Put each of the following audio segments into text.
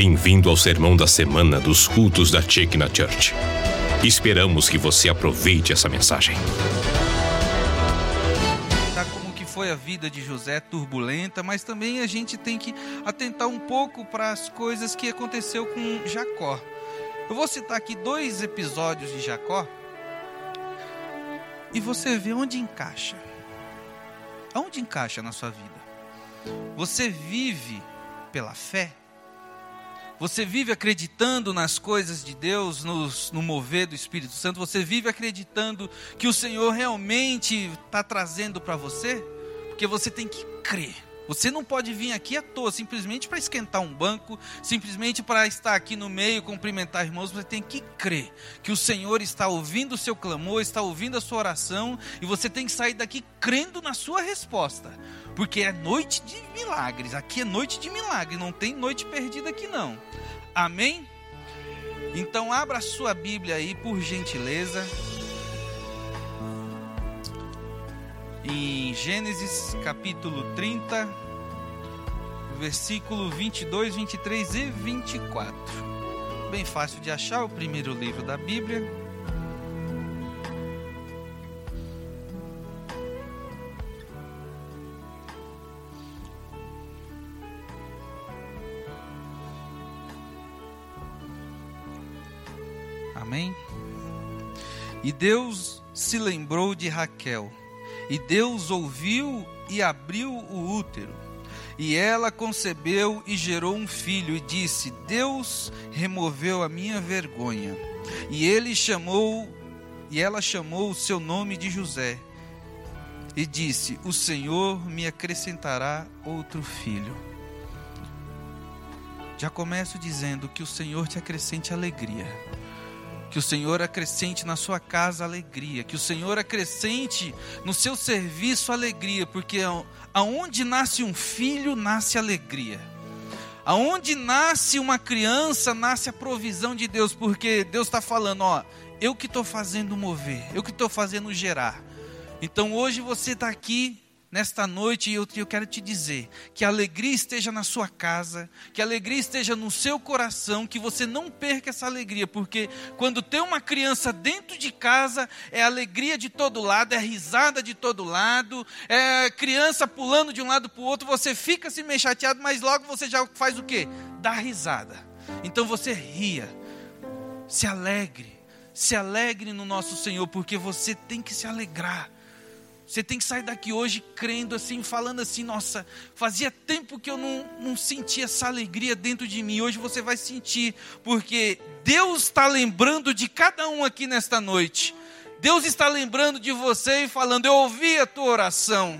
Bem-vindo ao sermão da semana dos cultos da Chekna Church. Esperamos que você aproveite essa mensagem. Tá como que foi a vida de José turbulenta, mas também a gente tem que atentar um pouco para as coisas que aconteceu com Jacó. Eu vou citar aqui dois episódios de Jacó e você vê onde encaixa. Aonde encaixa na sua vida? Você vive pela fé? Você vive acreditando nas coisas de Deus, no, no mover do Espírito Santo? Você vive acreditando que o Senhor realmente está trazendo para você? Porque você tem que crer. Você não pode vir aqui à toa, simplesmente para esquentar um banco, simplesmente para estar aqui no meio, cumprimentar irmãos. Você tem que crer que o Senhor está ouvindo o seu clamor, está ouvindo a sua oração, e você tem que sair daqui crendo na sua resposta. Porque é noite de milagres. Aqui é noite de milagre, não tem noite perdida aqui não. Amém? Então abra a sua Bíblia aí, por gentileza. Em Gênesis capítulo 30, versículo 22, 23 e 24. Bem fácil de achar, o primeiro livro da Bíblia. Amém? E Deus se lembrou de Raquel, e Deus ouviu e abriu o útero. E ela concebeu e gerou um filho, e disse: Deus removeu a minha vergonha. E ele chamou, e ela chamou o seu nome de José. E disse: O Senhor me acrescentará outro filho. Já começo dizendo que o Senhor te acrescente alegria que o Senhor acrescente na sua casa alegria, que o Senhor acrescente no seu serviço alegria, porque aonde nasce um filho, nasce alegria. Aonde nasce uma criança, nasce a provisão de Deus, porque Deus está falando, ó, eu que estou fazendo mover, eu que estou fazendo gerar. Então hoje você está aqui Nesta noite eu, eu quero te dizer que a alegria esteja na sua casa, que a alegria esteja no seu coração, que você não perca essa alegria, porque quando tem uma criança dentro de casa, é alegria de todo lado, é risada de todo lado, é criança pulando de um lado para o outro, você fica se meio chateado, mas logo você já faz o quê? Dá risada. Então você ria, se alegre, se alegre no nosso Senhor, porque você tem que se alegrar. Você tem que sair daqui hoje crendo assim, falando assim: nossa, fazia tempo que eu não, não sentia essa alegria dentro de mim. Hoje você vai sentir, porque Deus está lembrando de cada um aqui nesta noite. Deus está lembrando de você e falando: eu ouvi a tua oração.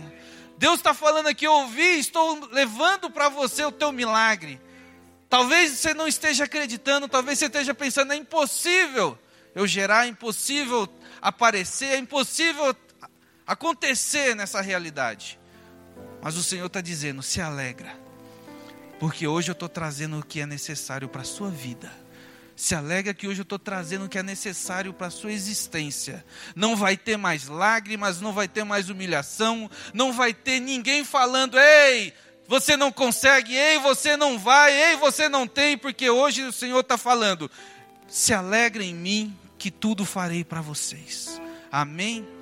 Deus está falando aqui: eu ouvi, estou levando para você o teu milagre. Talvez você não esteja acreditando, talvez você esteja pensando: é impossível eu gerar, é impossível aparecer, é impossível acontecer nessa realidade. Mas o Senhor está dizendo: se alegra, porque hoje eu estou trazendo o que é necessário para a sua vida. Se alegra que hoje eu estou trazendo o que é necessário para a sua existência. Não vai ter mais lágrimas, não vai ter mais humilhação, não vai ter ninguém falando: ei, você não consegue, ei, você não vai, ei, você não tem, porque hoje o Senhor está falando: se alegra em mim, que tudo farei para vocês. Amém?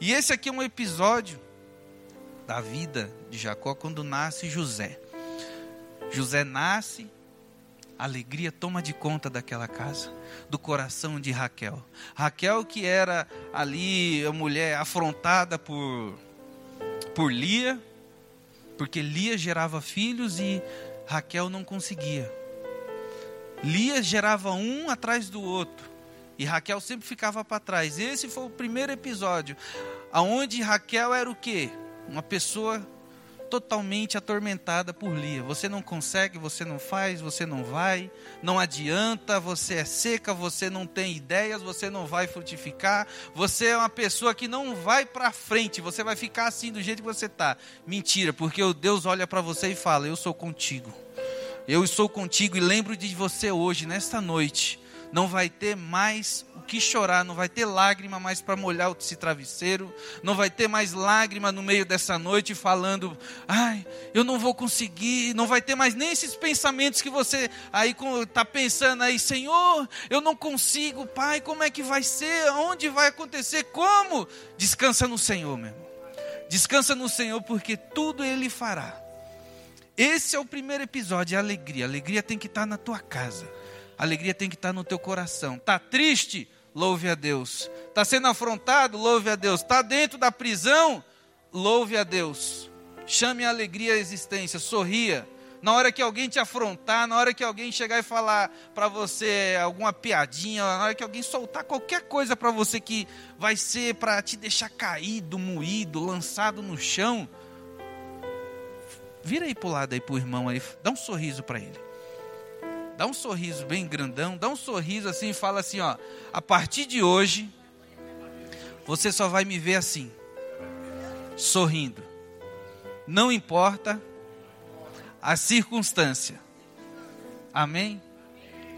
E esse aqui é um episódio da vida de Jacó quando nasce José. José nasce, a alegria toma de conta daquela casa, do coração de Raquel. Raquel que era ali a mulher afrontada por por Lia, porque Lia gerava filhos e Raquel não conseguia. Lia gerava um atrás do outro. E Raquel sempre ficava para trás. Esse foi o primeiro episódio, aonde Raquel era o quê? Uma pessoa totalmente atormentada por Lia. Você não consegue, você não faz, você não vai, não adianta, você é seca, você não tem ideias, você não vai frutificar, você é uma pessoa que não vai para frente, você vai ficar assim do jeito que você está. Mentira, porque o Deus olha para você e fala: "Eu sou contigo. Eu estou contigo e lembro de você hoje, nesta noite não vai ter mais o que chorar, não vai ter lágrima mais para molhar esse travesseiro, não vai ter mais lágrima no meio dessa noite falando, ai, eu não vou conseguir, não vai ter mais nem esses pensamentos que você aí está pensando aí, Senhor, eu não consigo, Pai, como é que vai ser, onde vai acontecer, como? Descansa no Senhor, meu irmão. Descansa no Senhor, porque tudo Ele fará. Esse é o primeiro episódio, a alegria. A alegria tem que estar na tua casa. A alegria tem que estar no teu coração. Tá triste? Louve a Deus. Tá sendo afrontado? Louve a Deus. Tá dentro da prisão? Louve a Deus. Chame a alegria à existência, sorria. Na hora que alguém te afrontar, na hora que alguém chegar e falar para você alguma piadinha, na hora que alguém soltar qualquer coisa para você que vai ser para te deixar caído, moído, lançado no chão, Vira aí para o lado aí para o irmão aí, dá um sorriso para ele. Dá um sorriso bem grandão, dá um sorriso assim e fala assim, ó, a partir de hoje você só vai me ver assim, sorrindo. Não importa a circunstância. Amém?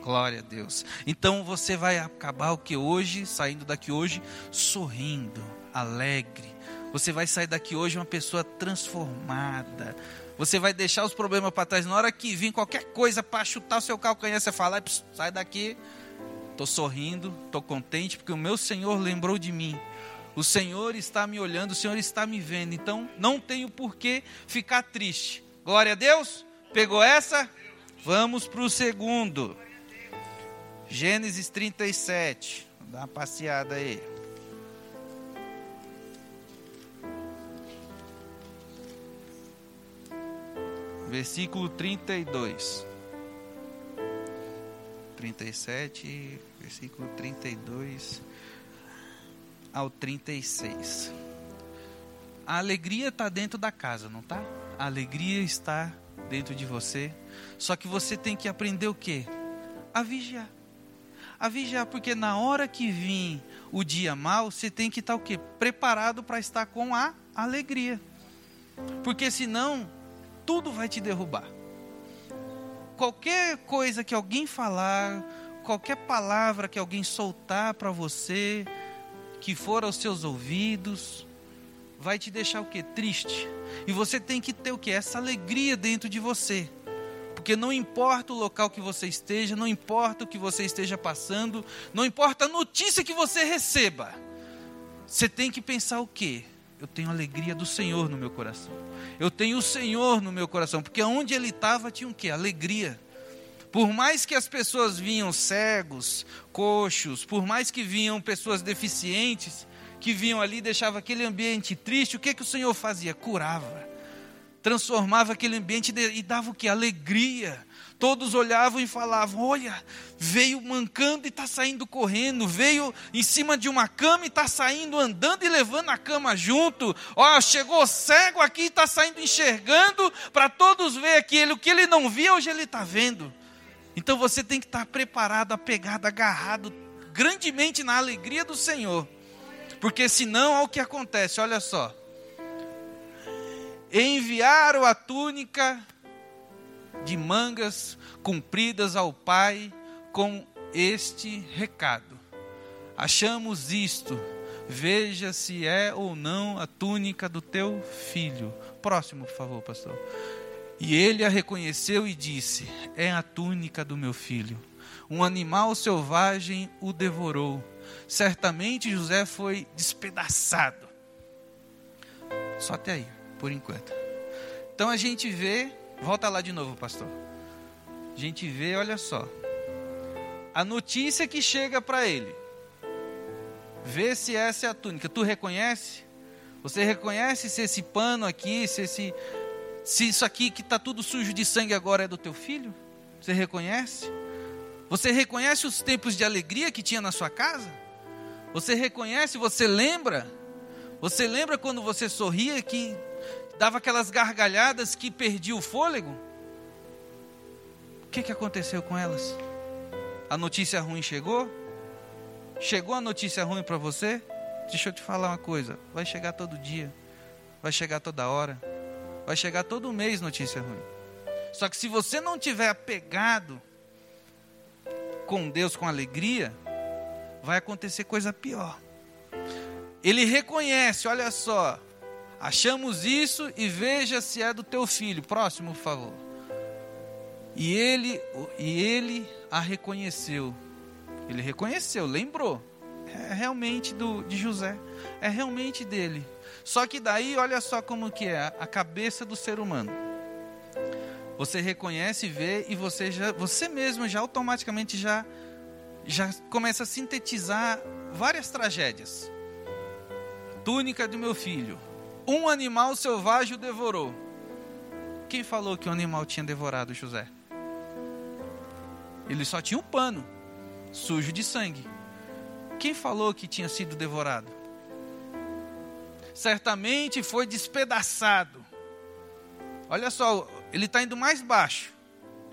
Glória a Deus. Então você vai acabar o que hoje, saindo daqui hoje, sorrindo, alegre. Você vai sair daqui hoje uma pessoa transformada, você vai deixar os problemas para trás. Na hora que vir qualquer coisa para chutar o seu calcanhar, você fala: sai daqui. Estou sorrindo, estou contente, porque o meu Senhor lembrou de mim. O Senhor está me olhando, o Senhor está me vendo. Então não tenho por que ficar triste. Glória a Deus. Pegou essa? Vamos para o segundo. Gênesis 37. Vou dar uma passeada aí. Versículo 32. 37, versículo 32 ao 36. A alegria está dentro da casa, não tá? A alegria está dentro de você. Só que você tem que aprender o que? A vigiar. A vigiar, porque na hora que vir o dia mal, você tem que estar o quê? Preparado para estar com a alegria. Porque senão tudo vai te derrubar. Qualquer coisa que alguém falar, qualquer palavra que alguém soltar para você, que for aos seus ouvidos, vai te deixar o que? Triste. E você tem que ter o que? Essa alegria dentro de você. Porque não importa o local que você esteja, não importa o que você esteja passando, não importa a notícia que você receba. Você tem que pensar o quê? Eu tenho alegria do Senhor no meu coração. Eu tenho o Senhor no meu coração, porque onde ele estava tinha o quê? Alegria. Por mais que as pessoas vinham cegos, coxos, por mais que vinham pessoas deficientes, que vinham ali deixava aquele ambiente triste, o que que o Senhor fazia? Curava. Transformava aquele ambiente e dava o que? Alegria Todos olhavam e falavam: Olha, veio mancando e está saindo correndo, veio em cima de uma cama e está saindo andando e levando a cama junto. Ó, chegou cego aqui e está saindo enxergando para todos ver aquilo. O que ele não via, hoje ele está vendo. Então você tem que estar tá preparado, apegado, agarrado grandemente na alegria do Senhor. Porque senão, olha o que acontece, olha só. Enviaram a túnica de mangas cumpridas ao pai com este recado: Achamos isto, veja se é ou não a túnica do teu filho. Próximo, por favor, pastor. E ele a reconheceu e disse: É a túnica do meu filho. Um animal selvagem o devorou. Certamente José foi despedaçado. Só até aí, por enquanto. Então a gente vê Volta lá de novo, pastor. A gente vê, olha só. A notícia que chega para ele. Vê se essa é a túnica. Tu reconhece? Você reconhece se esse pano aqui, se esse se isso aqui que está tudo sujo de sangue agora é do teu filho? Você reconhece? Você reconhece os tempos de alegria que tinha na sua casa? Você reconhece, você lembra? Você lembra quando você sorria que dava aquelas gargalhadas que perdia o fôlego. O que, que aconteceu com elas? A notícia ruim chegou? Chegou a notícia ruim para você? Deixa eu te falar uma coisa: vai chegar todo dia, vai chegar toda hora, vai chegar todo mês notícia ruim. Só que se você não tiver apegado com Deus com alegria, vai acontecer coisa pior. Ele reconhece, olha só, achamos isso e veja se é do teu filho. Próximo, por favor. E ele, e ele a reconheceu. Ele reconheceu, lembrou. É realmente do, de José. É realmente dele. Só que daí, olha só como que é a cabeça do ser humano. Você reconhece, vê e você já, você mesmo já automaticamente já já começa a sintetizar várias tragédias. Túnica do meu filho. Um animal selvagem o devorou. Quem falou que o animal tinha devorado José? Ele só tinha um pano sujo de sangue. Quem falou que tinha sido devorado? Certamente foi despedaçado. Olha só, ele está indo mais baixo.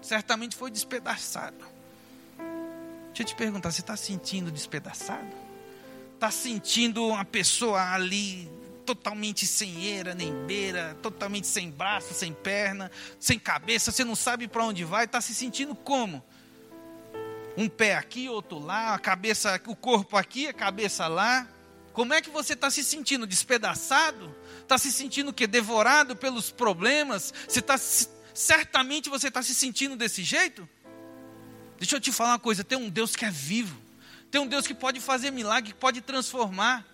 Certamente foi despedaçado. Deixa eu te perguntar, você está sentindo despedaçado? Está sentindo uma pessoa ali totalmente sem eira nem beira, totalmente sem braço, sem perna, sem cabeça, você não sabe para onde vai, está se sentindo como? Um pé aqui, outro lá, a cabeça, o corpo aqui, a cabeça lá. Como é que você está se sentindo despedaçado? Está se sentindo que devorado pelos problemas? Você tá, certamente você está se sentindo desse jeito? Deixa eu te falar uma coisa: tem um Deus que é vivo, tem um Deus que pode fazer milagre, que pode transformar.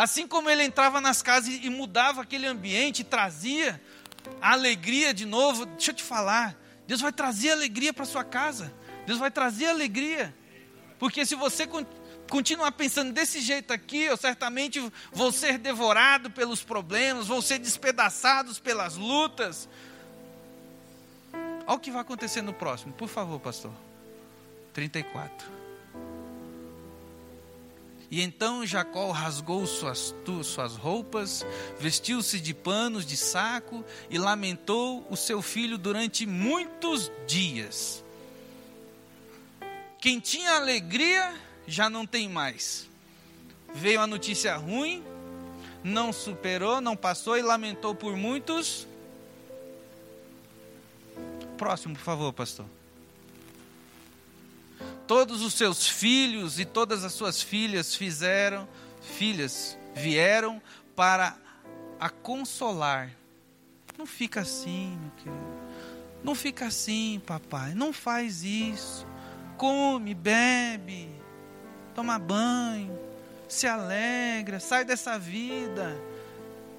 Assim como ele entrava nas casas e mudava aquele ambiente, trazia a alegria de novo. Deixa eu te falar, Deus vai trazer alegria para sua casa. Deus vai trazer alegria. Porque se você continuar pensando desse jeito aqui, eu certamente vou ser devorado pelos problemas, vou ser despedaçados pelas lutas. Olha o que vai acontecer no próximo, por favor, pastor. 34. E então Jacó rasgou suas, suas roupas, vestiu-se de panos de saco e lamentou o seu filho durante muitos dias. Quem tinha alegria já não tem mais. Veio a notícia ruim, não superou, não passou e lamentou por muitos. Próximo, por favor, pastor todos os seus filhos e todas as suas filhas fizeram, filhas vieram para a consolar. Não fica assim, meu querido. Não fica assim, papai. Não faz isso. Come, bebe, toma banho, se alegra, sai dessa vida.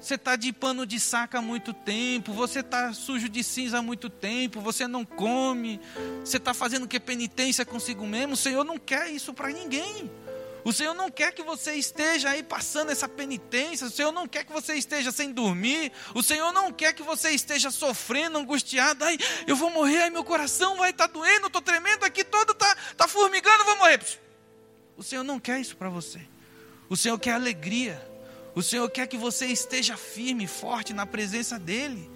Você está de pano de saca há muito tempo, você está sujo de cinza há muito tempo, você não come, você está fazendo que penitência consigo mesmo. O Senhor não quer isso para ninguém. O Senhor não quer que você esteja aí passando essa penitência. O Senhor não quer que você esteja sem dormir. O Senhor não quer que você esteja sofrendo, angustiado. Ai, eu vou morrer, ai, meu coração vai estar tá doendo, estou tremendo aqui todo, está tá formigando, vou morrer. O Senhor não quer isso para você. O Senhor quer alegria. O Senhor quer que você esteja firme, forte na presença dEle.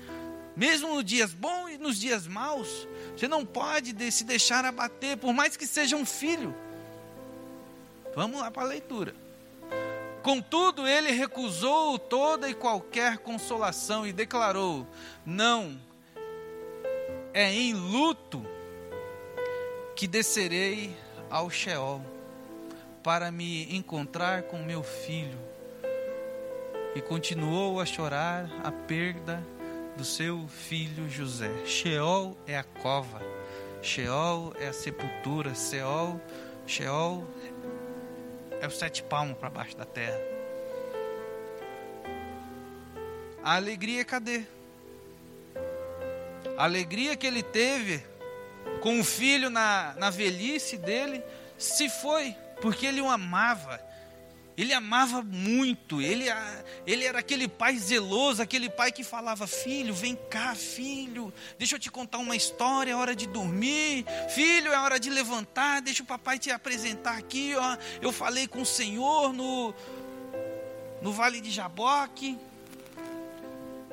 Mesmo nos dias bons e nos dias maus. Você não pode se deixar abater, por mais que seja um filho. Vamos lá para a leitura. Contudo, ele recusou toda e qualquer consolação e declarou: Não, é em luto que descerei ao Sheol para me encontrar com meu filho e continuou a chorar a perda do seu filho José. Sheol é a cova, Sheol é a sepultura, Sheol, Sheol é o sete palmos para baixo da terra. A alegria cadê? A alegria que ele teve com o filho na, na velhice dele se foi, porque ele o amava, ele amava muito, ele, ele era aquele pai zeloso, aquele pai que falava: Filho, vem cá, filho, deixa eu te contar uma história, é hora de dormir, filho, é hora de levantar, deixa o papai te apresentar aqui. Ó. Eu falei com o Senhor no, no vale de Jaboque,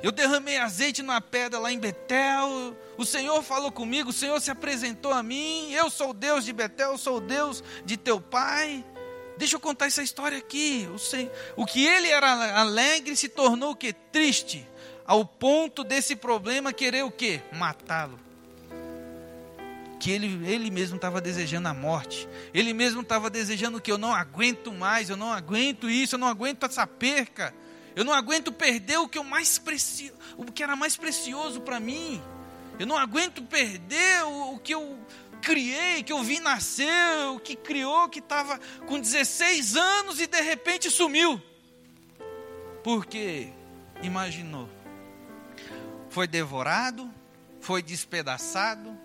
eu derramei azeite na pedra lá em Betel. O Senhor falou comigo, o Senhor se apresentou a mim. Eu sou o Deus de Betel, eu sou o Deus de teu pai. Deixa eu contar essa história aqui. O que ele era alegre se tornou o que? Triste. Ao ponto desse problema querer o que? Matá-lo. que ele, ele mesmo estava desejando a morte. Ele mesmo estava desejando que eu não aguento mais, eu não aguento isso, eu não aguento essa perca. Eu não aguento perder o que, eu mais preci... o que era mais precioso para mim. Eu não aguento perder o, o, que eu criei, que eu vi nascer, o que criou, que estava com 16 anos e de repente sumiu. Porque imaginou, foi devorado, foi despedaçado.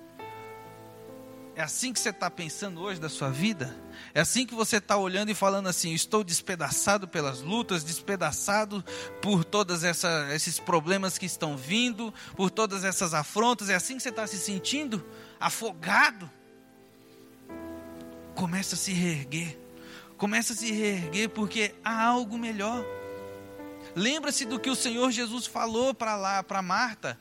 É assim que você está pensando hoje da sua vida? É assim que você está olhando e falando assim: estou despedaçado pelas lutas, despedaçado por todos esses problemas que estão vindo, por todas essas afrontas. É assim que você está se sentindo? Afogado? Começa a se reerguer. Começa a se reerguer porque há algo melhor. Lembra-se do que o Senhor Jesus falou para lá, para Marta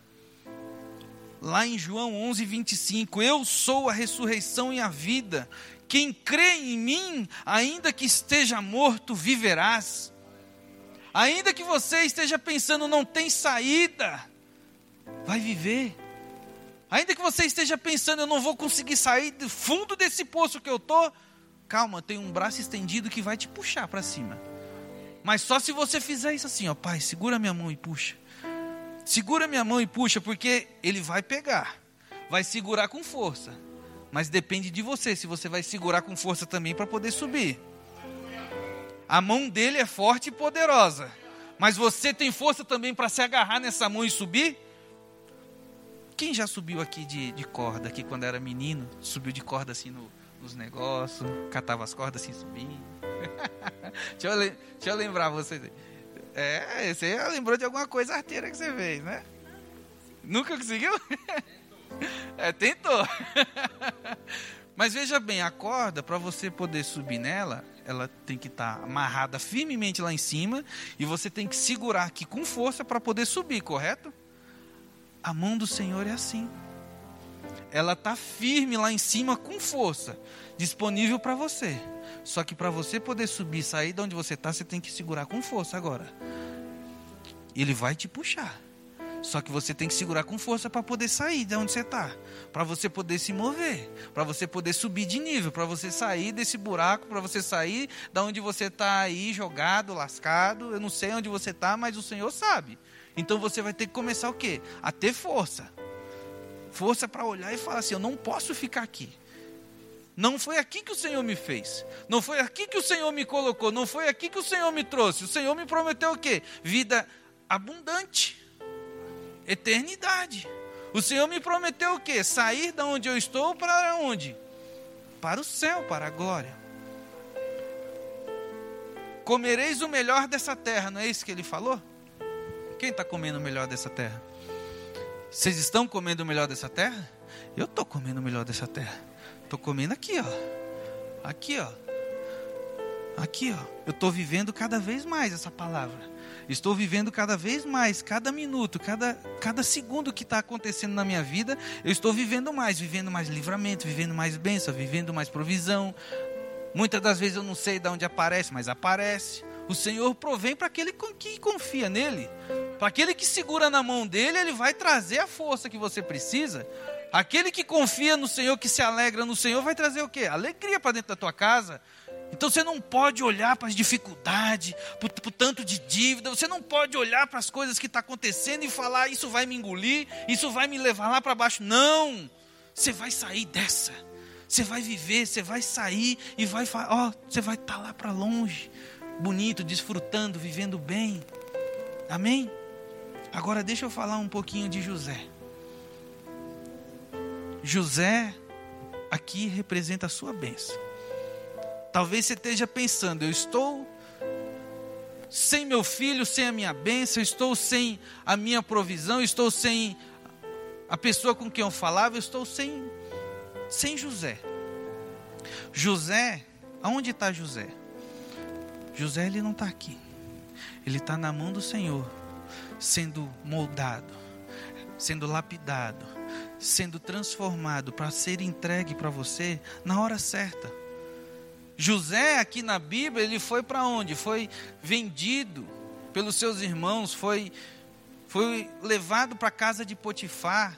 lá em João 11, 25: Eu sou a ressurreição e a vida. Quem crê em mim, ainda que esteja morto, viverás. Ainda que você esteja pensando, não tem saída, vai viver. Ainda que você esteja pensando, eu não vou conseguir sair do fundo desse poço que eu estou, calma, tem um braço estendido que vai te puxar para cima. Mas só se você fizer isso assim, ó, pai, segura minha mão e puxa. Segura minha mão e puxa, porque ele vai pegar. Vai segurar com força. Mas depende de você, se você vai segurar com força também para poder subir. A mão dele é forte e poderosa. Mas você tem força também para se agarrar nessa mão e subir? Quem já subiu aqui de, de corda, aqui quando era menino? Subiu de corda assim no, nos negócios, catava as cordas assim subindo. deixa, eu, deixa eu lembrar vocês. É, você lembrou de alguma coisa arteira que você fez, né? Nunca conseguiu? É, tentou. Mas veja bem, a corda, para você poder subir nela, ela tem que estar tá amarrada firmemente lá em cima e você tem que segurar aqui com força para poder subir, correto? A mão do Senhor é assim. Ela está firme lá em cima com força, disponível para você. Só que para você poder subir, sair de onde você está, você tem que segurar com força agora. Ele vai te puxar. Só que você tem que segurar com força para poder sair de onde você está, para você poder se mover, para você poder subir de nível, para você sair desse buraco, para você sair da onde você está aí jogado, lascado. Eu não sei onde você está, mas o Senhor sabe. Então você vai ter que começar o quê? A ter força, força para olhar e falar assim: eu não posso ficar aqui. Não foi aqui que o Senhor me fez. Não foi aqui que o Senhor me colocou. Não foi aqui que o Senhor me trouxe. O Senhor me prometeu o quê? Vida abundante. Eternidade. O Senhor me prometeu o quê? Sair da onde eu estou para onde? Para o céu, para a glória. Comereis o melhor dessa terra, não é isso que ele falou? Quem está comendo o melhor dessa terra? Vocês estão comendo o melhor dessa terra? Eu estou comendo o melhor dessa terra. Estou comendo aqui, ó. Aqui, ó. Aqui, ó. Eu estou vivendo cada vez mais essa palavra. Estou vivendo cada vez mais, cada minuto, cada, cada segundo que está acontecendo na minha vida, eu estou vivendo mais, vivendo mais livramento, vivendo mais bênção, vivendo mais provisão. Muitas das vezes eu não sei de onde aparece, mas aparece. O Senhor provém para aquele que confia nele. Para aquele que segura na mão dele, ele vai trazer a força que você precisa Aquele que confia no Senhor, que se alegra no Senhor, vai trazer o quê? Alegria para dentro da tua casa. Então você não pode olhar para as dificuldades, para o tanto de dívida, você não pode olhar para as coisas que estão tá acontecendo e falar, isso vai me engolir, isso vai me levar lá para baixo. Não! Você vai sair dessa. Você vai viver, você vai sair e vai, ó, você vai estar tá lá para longe, bonito, desfrutando, vivendo bem. Amém? Agora deixa eu falar um pouquinho de José. José aqui representa a sua bênção. Talvez você esteja pensando, eu estou sem meu filho, sem a minha bênção, estou sem a minha provisão, estou sem a pessoa com quem eu falava, estou sem, sem José. José, aonde está José? José ele não está aqui. Ele está na mão do Senhor, sendo moldado, sendo lapidado, sendo transformado para ser entregue para você na hora certa. José, aqui na Bíblia, ele foi para onde? Foi vendido pelos seus irmãos, foi, foi levado para a casa de Potifar,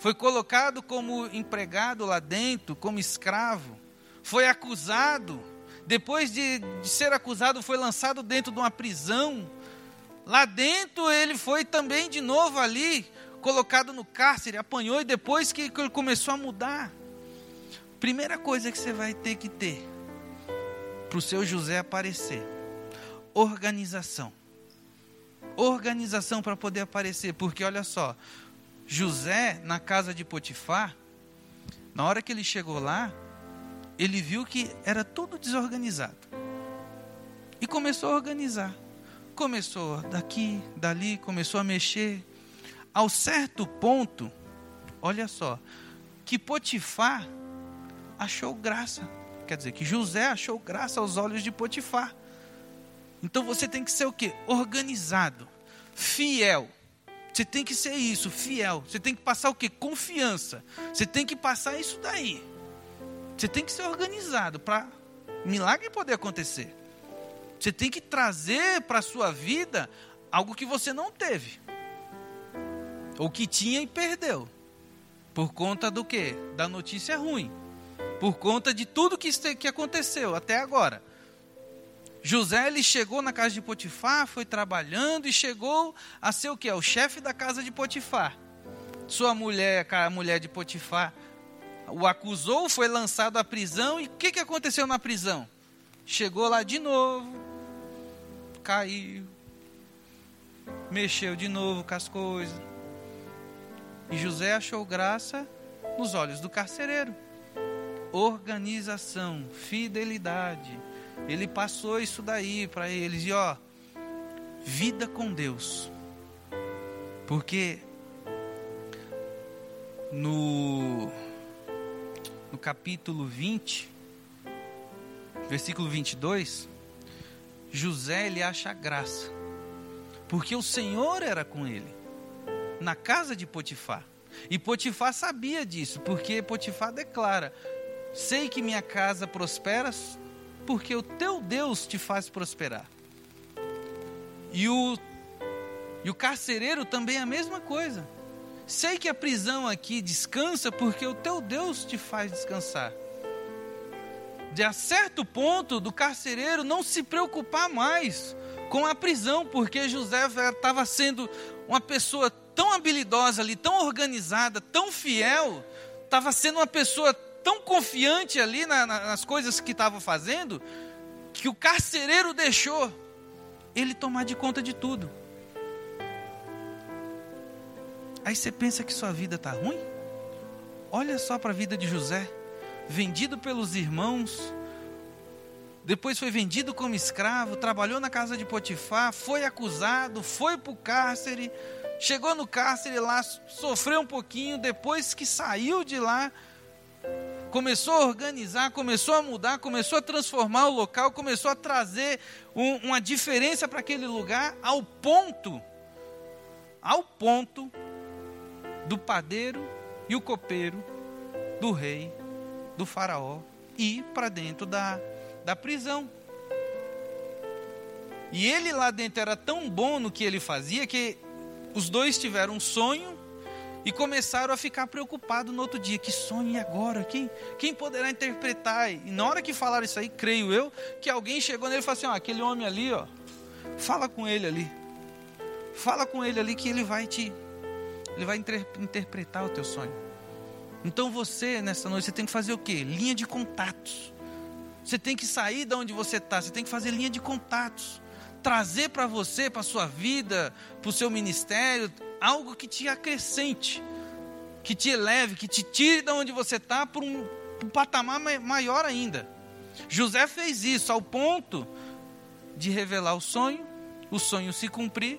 foi colocado como empregado lá dentro, como escravo, foi acusado, depois de, de ser acusado, foi lançado dentro de uma prisão. Lá dentro ele foi também de novo ali, colocado no cárcere, apanhou e depois que ele começou a mudar. Primeira coisa que você vai ter que ter para o seu José aparecer: organização. Organização para poder aparecer, porque olha só, José na casa de Potifar, na hora que ele chegou lá, ele viu que era tudo desorganizado. E começou a organizar. Começou daqui, dali, começou a mexer. Ao certo ponto, olha só, que Potifar achou graça. Quer dizer, que José achou graça aos olhos de Potifar. Então você tem que ser o quê? Organizado, fiel. Você tem que ser isso, fiel. Você tem que passar o quê? Confiança. Você tem que passar isso daí. Você tem que ser organizado para milagre poder acontecer. Você tem que trazer para a sua vida algo que você não teve. Ou que tinha e perdeu. Por conta do quê? Da notícia ruim. Por conta de tudo que, que aconteceu até agora. José ele chegou na casa de Potifar, foi trabalhando e chegou a ser o que? O chefe da casa de Potifar. Sua mulher, a mulher de Potifar, o acusou, foi lançado à prisão. E o que, que aconteceu na prisão? Chegou lá de novo, caiu, mexeu de novo com as coisas. E José achou graça nos olhos do carcereiro. Organização, fidelidade ele passou isso daí para eles. E ó, vida com Deus. Porque no, no capítulo 20, versículo 22, José ele acha graça. Porque o Senhor era com ele na casa de Potifar. E Potifar sabia disso, porque Potifar declara: Sei que minha casa prospera porque o teu Deus te faz prosperar. E o, e o carcereiro também é a mesma coisa. Sei que a prisão aqui descansa porque o teu Deus te faz descansar. De a certo ponto do carcereiro não se preocupar mais com a prisão, porque José estava sendo uma pessoa tão habilidosa ali, tão organizada, tão fiel, estava sendo uma pessoa tão confiante ali na, na, nas coisas que estava fazendo, que o carcereiro deixou ele tomar de conta de tudo. Aí você pensa que sua vida está ruim? Olha só para a vida de José, vendido pelos irmãos, depois foi vendido como escravo, trabalhou na casa de Potifar, foi acusado, foi para o cárcere, chegou no cárcere lá, sofreu um pouquinho, depois que saiu de lá, começou a organizar, começou a mudar, começou a transformar o local, começou a trazer um, uma diferença para aquele lugar, ao ponto, ao ponto do padeiro e o copeiro do rei, do faraó, ir para dentro da, da prisão. E ele lá dentro era tão bom no que ele fazia que os dois tiveram um sonho e começaram a ficar preocupados no outro dia. Que sonho e agora? Quem, quem poderá interpretar? E na hora que falaram isso aí, creio eu, que alguém chegou nele e falou assim: ó, aquele homem ali, ó, fala com ele ali. Fala com ele ali que ele vai te. Ele vai inter, interpretar o teu sonho. Então você, nessa noite, você tem que fazer o quê? Linha de contatos. Você tem que sair de onde você está, você tem que fazer linha de contatos. Trazer para você, para a sua vida, para o seu ministério, algo que te acrescente, que te eleve, que te tire de onde você está para um, um patamar maior ainda. José fez isso ao ponto de revelar o sonho, o sonho se cumprir.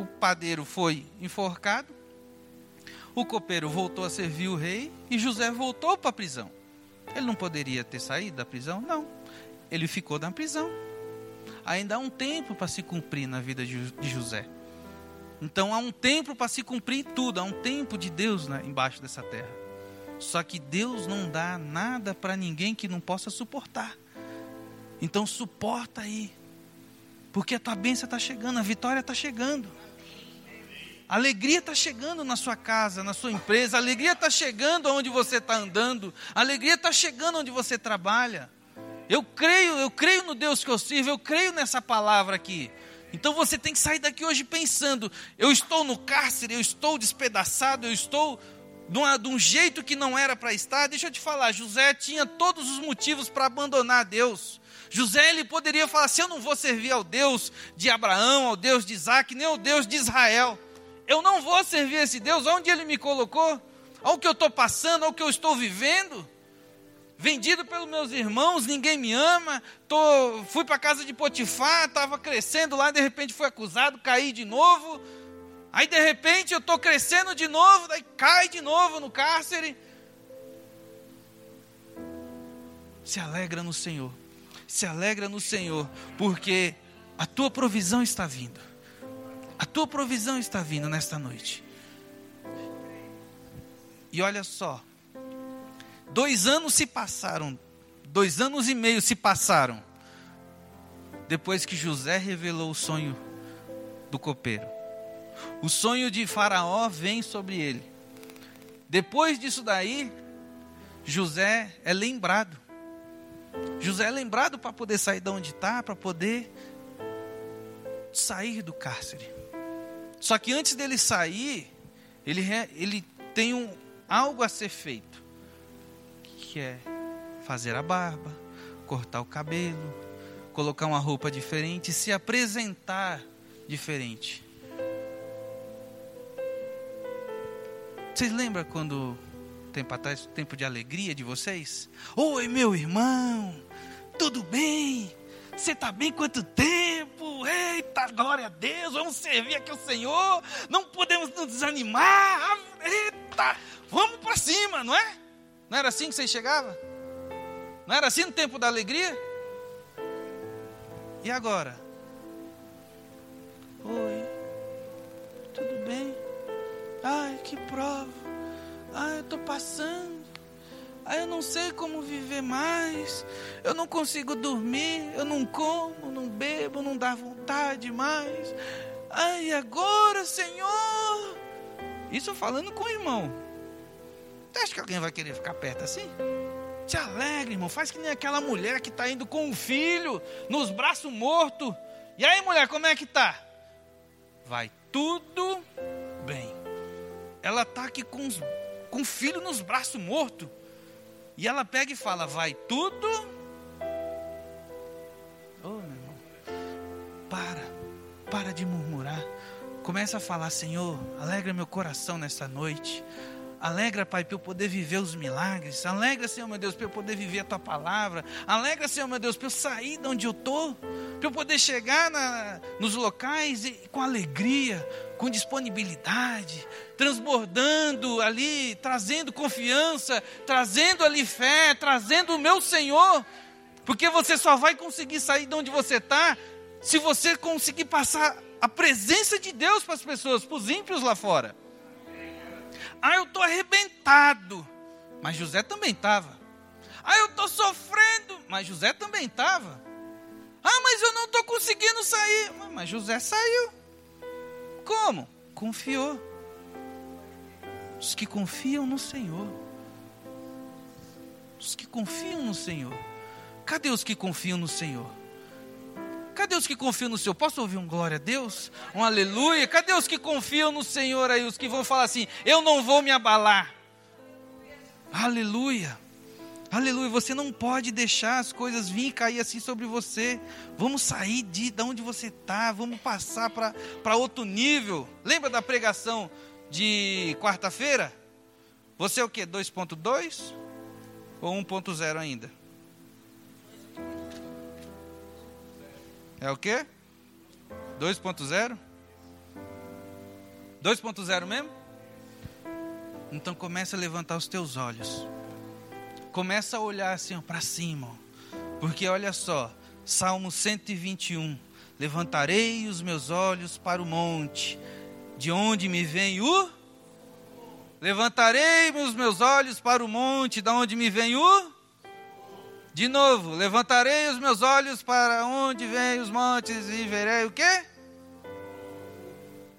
O padeiro foi enforcado, o copeiro voltou a servir o rei e José voltou para a prisão. Ele não poderia ter saído da prisão? Não. Ele ficou na prisão. Ainda há um tempo para se cumprir na vida de José. Então há um tempo para se cumprir tudo, há um tempo de Deus né, embaixo dessa terra. Só que Deus não dá nada para ninguém que não possa suportar. Então suporta aí. Porque a tua bênção está chegando, a vitória está chegando. Alegria está chegando na sua casa, na sua empresa, alegria está chegando onde você está andando, alegria está chegando onde você trabalha. Eu creio, eu creio no Deus que eu sirvo, eu creio nessa palavra aqui. Então você tem que sair daqui hoje pensando: eu estou no cárcere, eu estou despedaçado, eu estou de, um jeito que não era para estar. Deixa eu te falar, José tinha todos os motivos para abandonar Deus. José ele poderia falar assim: eu não vou servir ao Deus de Abraão, ao Deus de Isaac, nem ao Deus de Israel. Eu não vou servir esse Deus, onde ele me colocou, ao que eu estou passando, ao que eu estou vivendo vendido pelos meus irmãos, ninguém me ama. Tô, fui para a casa de Potifar, estava crescendo lá, de repente fui acusado, caí de novo. Aí de repente eu estou crescendo de novo, daí cai de novo no cárcere. Se alegra no Senhor, se alegra no Senhor, porque a tua provisão está vindo. A tua provisão está vindo nesta noite. E olha só, Dois anos se passaram, dois anos e meio se passaram, depois que José revelou o sonho do copeiro. O sonho de Faraó vem sobre ele. Depois disso daí, José é lembrado. José é lembrado para poder sair de onde está, para poder sair do cárcere. Só que antes dele sair, ele, ele tem um, algo a ser feito que é fazer a barba, cortar o cabelo, colocar uma roupa diferente, se apresentar diferente. Vocês lembram quando tempo atrás, tempo de alegria de vocês? Oi, meu irmão, tudo bem? Você está bem quanto tempo? Eita, glória a Deus, vamos servir aqui o Senhor, não podemos nos desanimar. Eita, vamos para cima, não é? Não era assim que você chegava? Não era assim no tempo da alegria? E agora? Oi, tudo bem? Ai, que prova. Ai, eu estou passando. Ai, eu não sei como viver mais. Eu não consigo dormir. Eu não como, não bebo, não dá vontade mais. Ai, agora, Senhor? Isso falando com o irmão. Você acha que alguém vai querer ficar perto assim? Se alegre, irmão. Faz que nem aquela mulher que está indo com um filho nos braços mortos. E aí, mulher, como é que tá? Vai tudo bem. Ela está aqui com, os, com o filho nos braços mortos. E ela pega e fala: Vai tudo. Oh, Para de murmurar. Começa a falar: Senhor, alegra meu coração nessa noite. Alegra, Pai, para eu poder viver os milagres. Alegra, Senhor, meu Deus, para eu poder viver a tua palavra. Alegra, Senhor, meu Deus, para eu sair de onde eu estou. Para eu poder chegar na, nos locais e, com alegria, com disponibilidade, transbordando ali, trazendo confiança, trazendo ali fé, trazendo o meu Senhor. Porque você só vai conseguir sair de onde você está se você conseguir passar a presença de Deus para as pessoas, para os ímpios lá fora. Ah, eu estou arrebentado. Mas José também estava. Ah, eu estou sofrendo. Mas José também estava. Ah, mas eu não estou conseguindo sair. Mas José saiu. Como? Confiou. Os que confiam no Senhor. Os que confiam no Senhor. Cadê os que confiam no Senhor? Cadê os que confiam no Senhor? Posso ouvir um glória a Deus? Um aleluia? Cadê os que confiam no Senhor aí? Os que vão falar assim: Eu não vou me abalar. Aleluia. Aleluia. Você não pode deixar as coisas vir cair assim sobre você. Vamos sair de, de onde você está. Vamos passar para outro nível. Lembra da pregação de quarta-feira? Você é o que? 2.2 ou 1.0 ainda? É o quê? 2.0? 2.0 mesmo? Então começa a levantar os teus olhos. Começa a olhar assim para cima. Porque olha só, Salmo 121. Levantarei os meus olhos para o monte, de onde me vem o Levantarei os meus olhos para o monte, de onde me vem o de novo, levantarei os meus olhos para onde vêm os montes e verei o quê?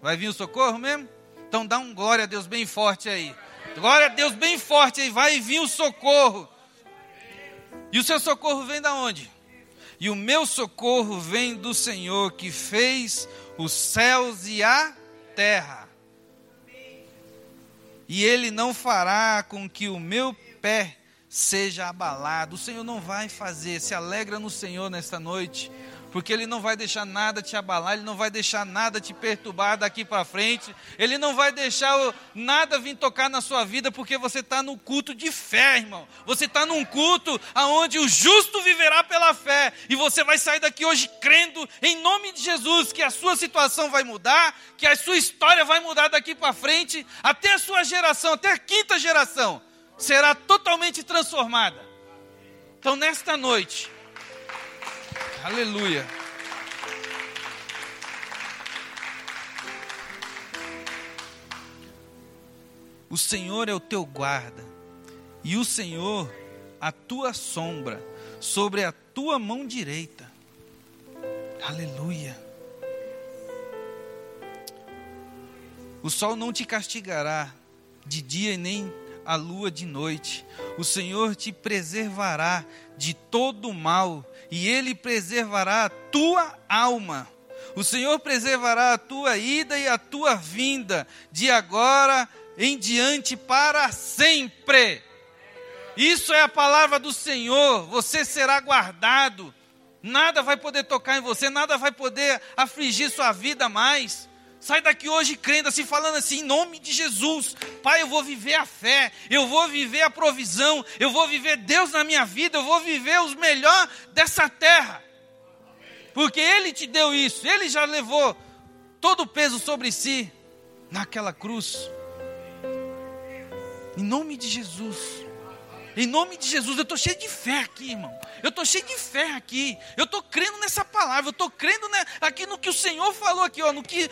Vai vir o socorro mesmo? Então dá um glória a Deus bem forte aí. Glória a Deus bem forte aí. Vai vir o socorro. E o seu socorro vem da onde? E o meu socorro vem do Senhor que fez os céus e a terra. E ele não fará com que o meu pé seja abalado. O Senhor não vai fazer. Se alegra no Senhor nesta noite porque Ele não vai deixar nada te abalar, Ele não vai deixar nada te perturbar daqui para frente, Ele não vai deixar nada vir tocar na sua vida, porque você está no culto de fé, irmão. Você está num culto aonde o justo viverá pela fé, e você vai sair daqui hoje crendo em nome de Jesus que a sua situação vai mudar, que a sua história vai mudar daqui para frente, até a sua geração, até a quinta geração, será totalmente transformada. Então, nesta noite, Aleluia. O Senhor é o teu guarda, e o Senhor a tua sombra sobre a tua mão direita. Aleluia. O sol não te castigará de dia e nem a lua de noite. O Senhor te preservará de todo mal e ele preservará a tua alma. O Senhor preservará a tua ida e a tua vinda, de agora em diante para sempre. Isso é a palavra do Senhor. Você será guardado. Nada vai poder tocar em você, nada vai poder afligir sua vida mais. Sai daqui hoje crendo, assim, falando assim, em nome de Jesus. Pai, eu vou viver a fé, eu vou viver a provisão, eu vou viver Deus na minha vida, eu vou viver os melhor dessa terra. Porque Ele te deu isso, Ele já levou todo o peso sobre si naquela cruz. Em nome de Jesus. Em nome de Jesus, eu estou cheio de fé aqui, irmão. Eu estou cheio de fé aqui. Eu estou crendo nessa palavra. Eu estou crendo né, aqui no que o Senhor falou aqui, ó, no que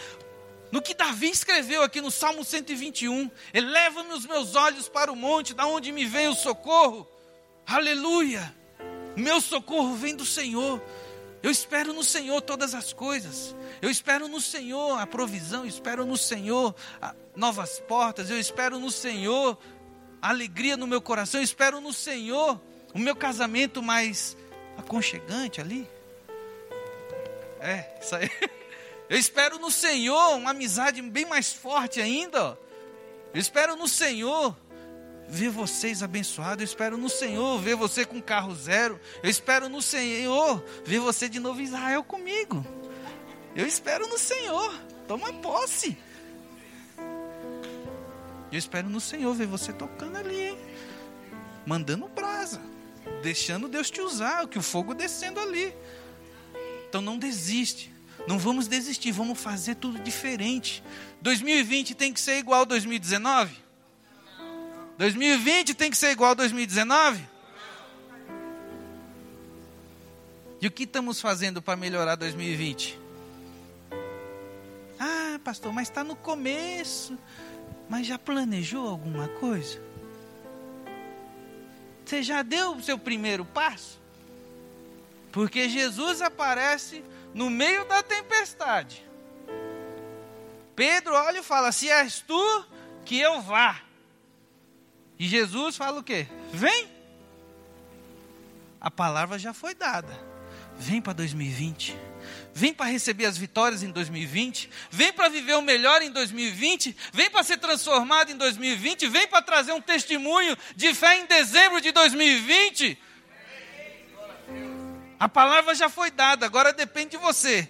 no que Davi escreveu aqui no Salmo 121, eleva-me os meus olhos para o monte, da onde me vem o socorro. Aleluia! Meu socorro vem do Senhor. Eu espero no Senhor todas as coisas. Eu espero no Senhor a provisão, eu espero no Senhor novas portas, eu espero no Senhor alegria no meu coração, eu espero no Senhor o meu casamento mais aconchegante ali. É, isso aí. Eu espero no Senhor uma amizade bem mais forte ainda. Eu espero no Senhor ver vocês abençoados. Eu espero no Senhor ver você com carro zero. Eu espero no Senhor ver você de novo em Israel comigo. Eu espero no Senhor. Toma posse. Eu espero no Senhor ver você tocando ali, hein? mandando brasa, deixando Deus te usar, que o fogo descendo ali. Então não desiste. Não vamos desistir, vamos fazer tudo diferente. 2020 tem que ser igual a 2019? 2020 tem que ser igual a 2019? E o que estamos fazendo para melhorar 2020? Ah, pastor, mas está no começo. Mas já planejou alguma coisa? Você já deu o seu primeiro passo? Porque Jesus aparece no meio da tempestade. Pedro olha e fala: Se és tu, que eu vá. E Jesus fala o quê? Vem. A palavra já foi dada. Vem para 2020. Vem para receber as vitórias em 2020. Vem para viver o melhor em 2020. Vem para ser transformado em 2020. Vem para trazer um testemunho de fé em dezembro de 2020. A palavra já foi dada, agora depende de você.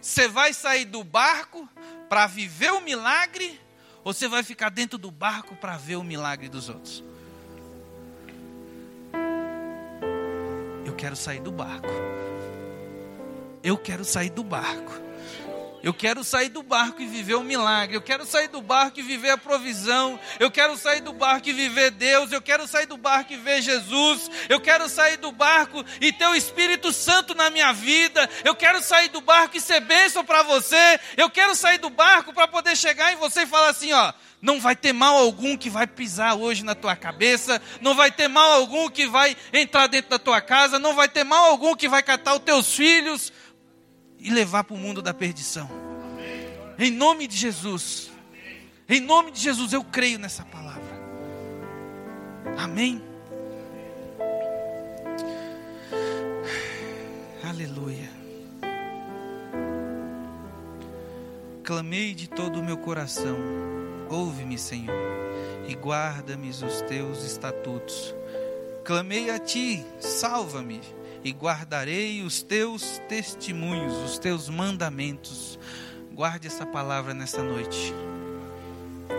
Você vai sair do barco para viver o milagre ou você vai ficar dentro do barco para ver o milagre dos outros? Eu quero sair do barco. Eu quero sair do barco. Eu quero sair do barco e viver o milagre. Eu quero sair do barco e viver a provisão. Eu quero sair do barco e viver Deus. Eu quero sair do barco e ver Jesus. Eu quero sair do barco e ter o Espírito Santo na minha vida. Eu quero sair do barco e ser bênção para você. Eu quero sair do barco para poder chegar em você e falar assim: ó, não vai ter mal algum que vai pisar hoje na tua cabeça, não vai ter mal algum que vai entrar dentro da tua casa, não vai ter mal algum que vai catar os teus filhos, e levar para o mundo da perdição. Em nome de Jesus. Em nome de Jesus, eu creio nessa palavra. Amém. Aleluia. Clamei de todo o meu coração. Ouve-me, Senhor, e guarda-me os teus estatutos. Clamei a ti, salva-me, e guardarei os teus testemunhos, os teus mandamentos. Guarde essa palavra nessa noite.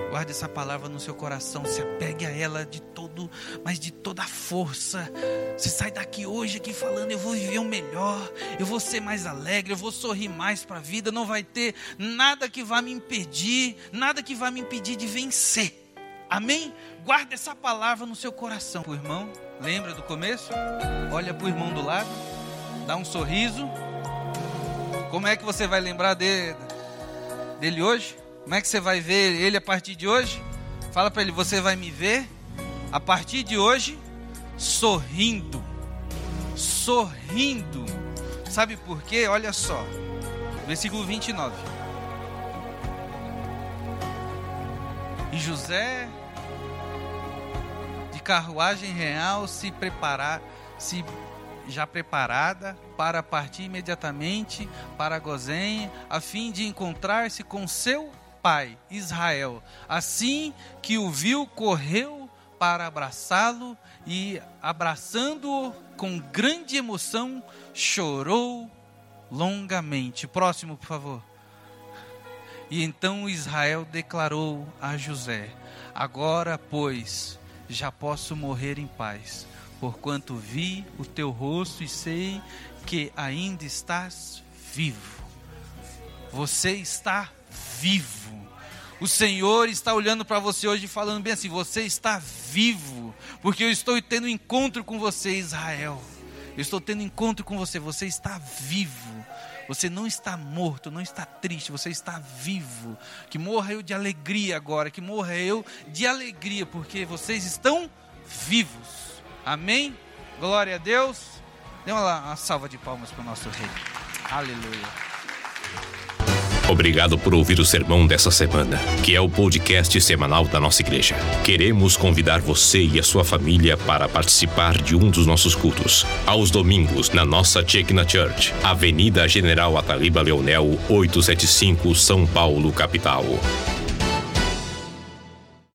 Guarde essa palavra no seu coração, se apegue a ela de todo, mas de toda a força. Você sai daqui hoje aqui falando, eu vou viver o melhor, eu vou ser mais alegre, eu vou sorrir mais para a vida, não vai ter nada que vá me impedir, nada que vá me impedir de vencer. Amém? Guarde essa palavra no seu coração. O irmão, lembra do começo? Olha para o irmão do lado, dá um sorriso. Como é que você vai lembrar dele, hoje? Como é que você vai ver ele a partir de hoje? Fala para ele: você vai me ver a partir de hoje sorrindo. Sorrindo. Sabe por quê? Olha só. Versículo 29. E José carruagem real se preparar, se já preparada para partir imediatamente para Gozém, a fim de encontrar-se com seu pai, Israel. Assim que o viu, correu para abraçá-lo e, abraçando-o com grande emoção, chorou longamente. Próximo, por favor. E então Israel declarou a José: Agora, pois, já posso morrer em paz, porquanto vi o teu rosto e sei que ainda estás vivo. Você está vivo. O Senhor está olhando para você hoje e falando bem assim: você está vivo, porque eu estou tendo encontro com você, Israel. Eu estou tendo encontro com você, você está vivo. Você não está morto, não está triste, você está vivo. Que morra eu de alegria agora, que morra eu de alegria, porque vocês estão vivos. Amém? Glória a Deus. Dê uma, uma salva de palmas para o nosso rei. Aleluia. Obrigado por ouvir o sermão dessa semana, que é o podcast semanal da nossa igreja. Queremos convidar você e a sua família para participar de um dos nossos cultos, aos domingos, na nossa Chekna Church, Avenida General Ataliba Leonel, 875, São Paulo, capital.